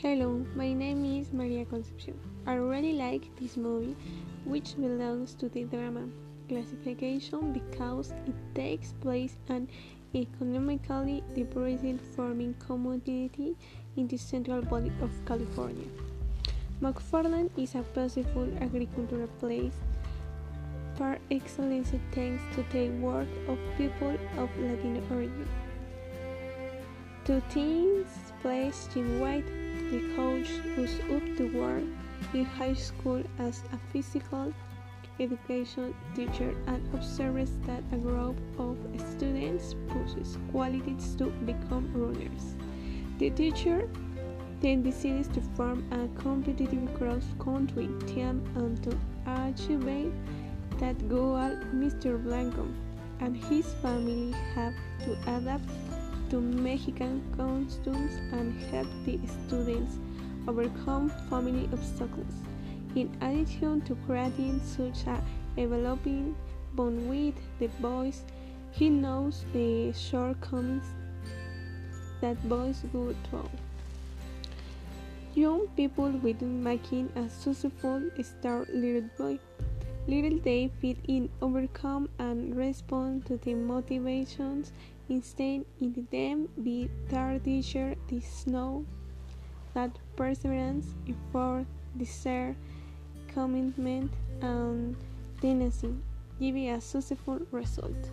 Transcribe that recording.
Hello, my name is Maria Concepcion. I really like this movie, which belongs to the drama classification because it takes place in an economically depressed farming community in the central valley of California. McFarland is a peaceful agricultural place par excellence thanks to the work of people of Latino origin. Two teens placed in white the coach was up to work in high school as a physical education teacher and observes that a group of students possess qualities to become runners. The teacher then decides to form a competitive cross-country team and to achieve that goal Mr. Blanco and his family have to adapt to Mexican customs and help the students overcome family obstacles. In addition to creating such a developing bond with the boys, he knows the shortcomings that boys go through. Young people with making a successful start little boy. Little they fit in, overcome, and respond to the motivations Instead, in them be their teacher the snow that perseverance, effort, desire, commitment, and tenacity give a successful result.